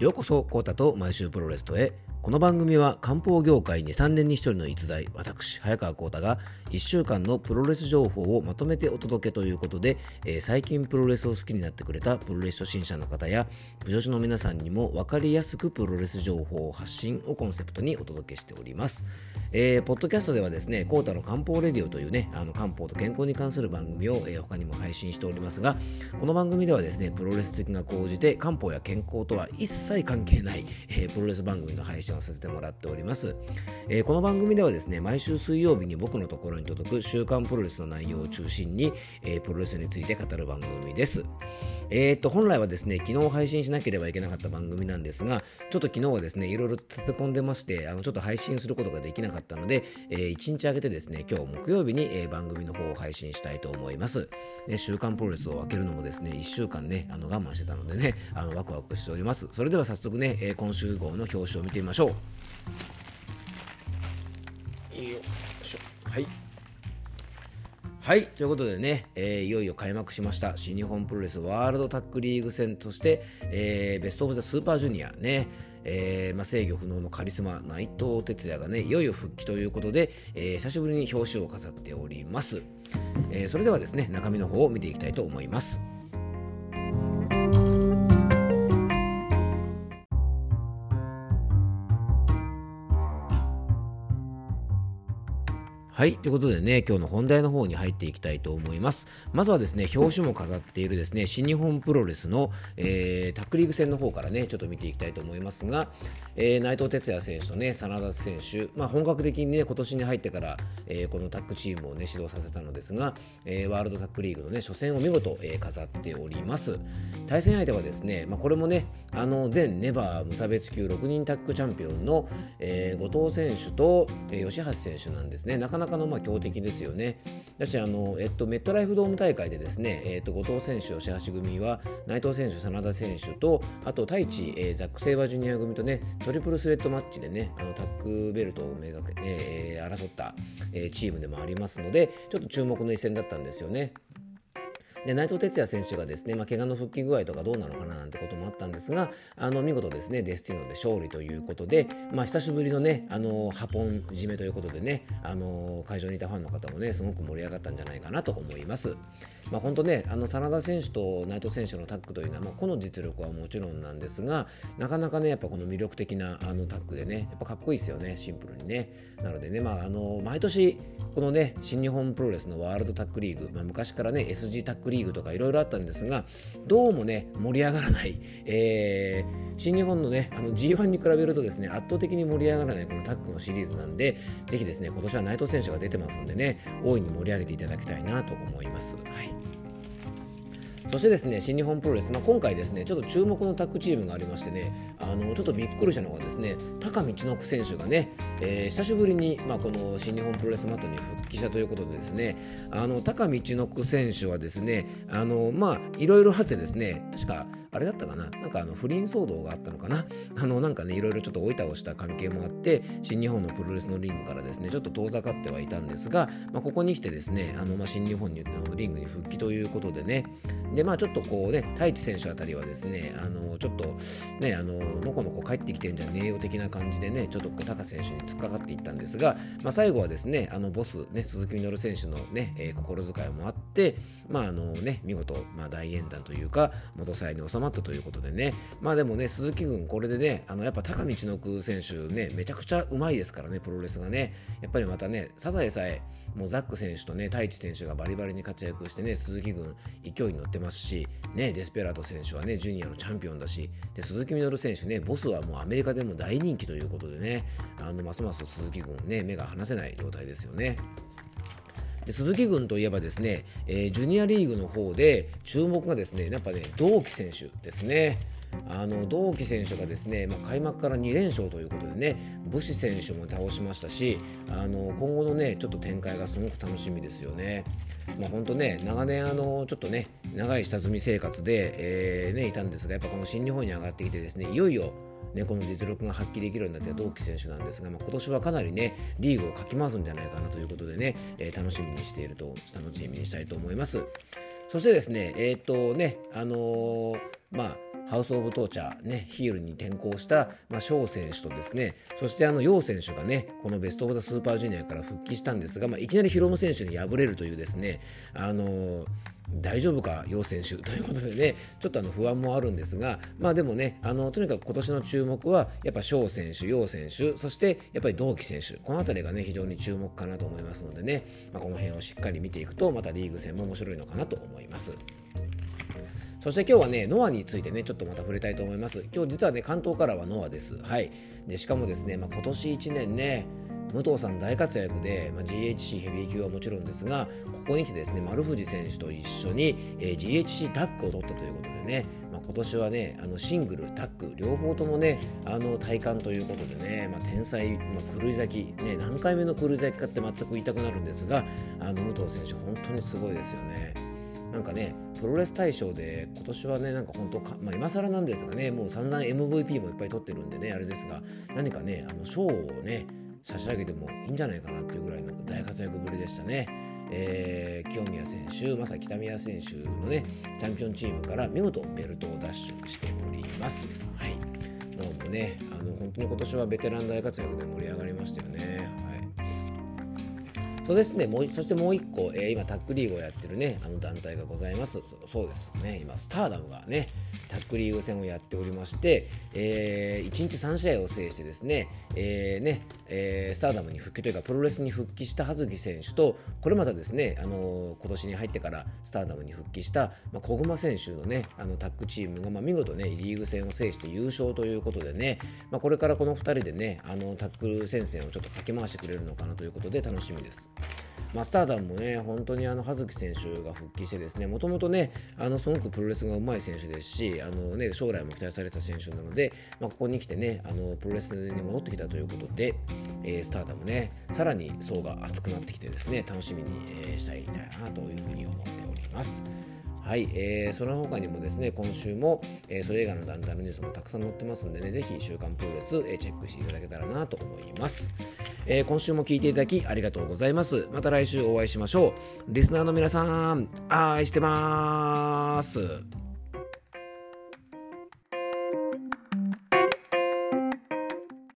ようこそコータと毎週プロレストへ。この番組は漢方業界に3年に1人の逸材私早川浩太が1週間のプロレス情報をまとめてお届けということで、えー最近プロレスを好きになってくれたプロレス初心者の方や部女子の皆さんにも分かりやすくプロレス情報を発信をコンセプトにお届けしております、えーポッドキャストではですねコータの漢方レディオというねあの漢方と健康に関する番組を、えー他にも配信しておりますがこの番組ではですねプロレス好きが高じて漢方や健康とは一切関係ない、えープロレス番組の配信をさせてもらっております、えーこの番組ではですね毎週水曜日に僕のところに届く週刊プロレスの内容を中心に、えープロレスについて語る番組です。えー、と本来はですね昨日配信しなければいけなかった番組なんですがちょっと昨日はですねいろいろ立て込んでましてあのちょっと配信することができなかったので、え1日空けてですね今日木曜日に、えー番組の方を配信したいと思います、ね、週刊プロレスを開けるのもですね1週間ねあの我慢してたのでねあのワクワクしております。それでは早速ね、えー今週号の表紙を見てみましょう。よいしょ。はい。はい、ということでね、えーいよいよ開幕しました。新日本プロレスワールドタッグリーグ戦として、えーベスト・オブ・ザ・スーパージュニアね、えーまあ、制御不能のカリスマ内藤哲也がねいよいよ復帰ということで、えー久しぶりに表紙を飾っております、えーそれではですね中身の方を見ていきたいと思いますはい。ということでね、今日の本題の方に入っていきたいと思います。まずはですね、表紙も飾っているですね、新日本プロレスの、えータックリーグ戦の方からね、ちょっと見ていきたいと思いますが、えー内藤哲也選手とね、真田選手、まあ、本格的にね、今年に入ってから、えーこのタッグチームをね、指導させたのですが、えーワールドタックリーグのね、初戦を見事、えー飾っております。対戦相手はですね、まあ、これもね、あの、前ネバー無差別級6人タッグチャンピオンの、えー後藤選手と、えー吉橋選手なんですね。なかなかのまあ強敵ですよね。だしあの、えっと、メットライフドーム大会でですね、えっと、後藤選手、吉橋組は内藤選手、真田選手と、あと太一、えーザック・セイバージュニア組とね、トリプルスレッドマッチでね、あのタックベルトをめがけ、えー争った、えチームでもありますので、ちょっと注目の一戦だったんですよね。で内藤哲也選手がですね、まあ、怪我の復帰具合とかどうなのかななんてこともあったんですがあの見事ですねデスティノで勝利ということで、まあ、久しぶりのねあのハポン締めということでねあの会場にいたファンの方もねすごく盛り上がったんじゃないかなと思います。まあ、本当ねあの真田選手と内藤選手のタッグというのは、まあ、個の実力はもちろんなんですがなかなかねやっぱこの魅力的なあのタッグでねやっぱかっこいいですよねシンプルにねなのでね、まあ、あの毎年このね新日本プロレスのワールドタッグリーグ、まあ、昔からね SG タッグリーグとかいろいろあったんですがどうもね盛り上がらない、えー新日本のねあの G1 に比べるとですね圧倒的に盛り上がらないこのタッグのシリーズなんでぜひですね今年は内藤選手が出てますんでね大いに盛り上げていただきたいなと思います。はいそしてですね新日本プロレス、まあ、今回ですねちょっと注目のタッグチームがありましてねあのちょっとびっくりしたのがですね高道の選手がね、えー久しぶりに、まあ、この新日本プロレスマットに復帰したということでですねあの高道の選手はですねあのまあいろいろあってですね確かあれだったかななんかあの不倫騒動があったのかなあのなんかねいろいろちょっと追い倒した関係もあって新日本のプロレスのリングからですねちょっと遠ざかってはいたんですが、まあ、ここに来てですねあの、まあ、新日本のリングに復帰ということでねでまあちょっとこうね太一選手あたりはですねあのちょっとねあののこのこ帰ってきてんじゃねえよ的な感じでねちょっとこう高選手に突っかかっていったんですが、まあ、最後はですねあのボスね鈴木みのる選手のね、えー心遣いもあってまああのね見事、まあ、大演談というか元さえに収まったということでねまあでもね鈴木軍これでねあのやっぱ高道の奥選手ねめちゃくちゃうまいですからねプロレスがね。やっぱりまたねただでさえもうザック選手とね太一選手がバリバリに活躍してね鈴木軍勢いに乗ってますしねデスペラート選手はねジュニアのチャンピオンだしで鈴木みのる選手ねボスはもうアメリカでも大人気ということでねあのますます鈴木軍ね目が離せない状態ですよね。で鈴木軍といえばですね、えージュニアリーグの方で注目がですねやっぱね同期選手ですね。あの同期選手がですね、まあ、開幕から2連勝ということでね武士選手も倒しましたしあの今後のねちょっと展開がすごく楽しみですよね。まあ、本当ね長年あのちょっとね長い下積み生活で、えーね、いたんですがやっぱこの新日本に上がってきてですねいよいよね、この実力が発揮できるようになった同期選手なんですが、まあ、今年はかなりねリーグをかき回すんじゃないかなということでね、えー楽しみにしていると楽しみにしたいと思います。そしてですねえーとねあのまあハウス・オブ・トーチャー、ね、ヒールに転向した、まあ、翔選手とですねそしてあの楊選手がねこのベスト・オブ・ザ・スーパージュニアから復帰したんですが、まあ、いきなりヒロム選手に敗れるというですねあのー大丈夫か、楊選手？ということでね、ちょっとあの不安もあるんですが、まあでもね、あのとにかく今年の注目は、やっぱ翔選手、楊選手、そしてやっぱり同期選手、この辺りがね、非常に注目かなと思いますのでね、まあ、この辺をしっかり見ていくと、またリーグ戦も面白いのかなと思います。そして今日はね、ノアについてね、ちょっとまた触れたいと思います。今日実はね、関東からはノアです。はい。で、しかもですね、まあ、今年1年ね、武藤さん大活躍で、まあ、GHC ヘビー級はもちろんですがここに来てですね丸藤選手と一緒に、えー、GHC タッグを取ったということでね、まあ、今年はねあのシングルタッグ両方ともねあの体感ということでね、まあ、天才、まあ、狂い咲き、ね、何回目の狂い咲きかって全く言いたくなるんですがあの武藤選手本当にすごいですよね。なんかね、プロレス大賞で今年はね、なんか本当か、まあ、今更なんですがね、もう散々 MVP もいっぱい取ってるんでね、あれですが、何かね、あの賞をね、差し上げてもいいんじゃないかなっていうぐらいの大活躍ぶりでしたね。えー、清宮選手、まさ北宮選手のね、チャンピオンチームから見事ベルトを奪取しております。はい。どうもね、あの本当に今年はベテラン大活躍で盛り上がりましたよね。はいそうですね、もうそしてもう一個、えー、今、タックリーグをやってるね、あの団体がございます。そうですね、今、スターダムがね、タックリーグ戦をやっておりまして、えー、1日3試合を制してですね、えー、ね、えー、スターダムに復帰というか、プロレスに復帰した葉月選手と、これまたですね、あの今年に入ってからスターダムに復帰した、まあ、小熊選手のね、あのタッグチームが、まあ、見事ね、リーグ戦を制して優勝ということでね、まあ、これからこの2人でね、あのタックル戦線をちょっとかけ回してくれるのかなということで楽しみです。まあ、スターダムもね、本当にあの葉月選手が復帰してですね、もともとね、あのすごくプロレスが上手い選手ですし、あのね、将来も期待された選手なので、まあ、ここに来てね、あのプロレスに戻ってきたということで、えー、スターダムね、さらに層が厚くなってきてですね、楽しみに、えー、したいなというふうに思っております。はい、えー、その他にもですね、今週も、えー、それ以外の団体のニュースもたくさん載ってますんでね、ぜひ週刊プロレス、えー、チェックしていただけたらなと思います。えー、今週も聴いていただきありがとうございます。また来週お会いしましょう。リスナーの皆さん、愛してます。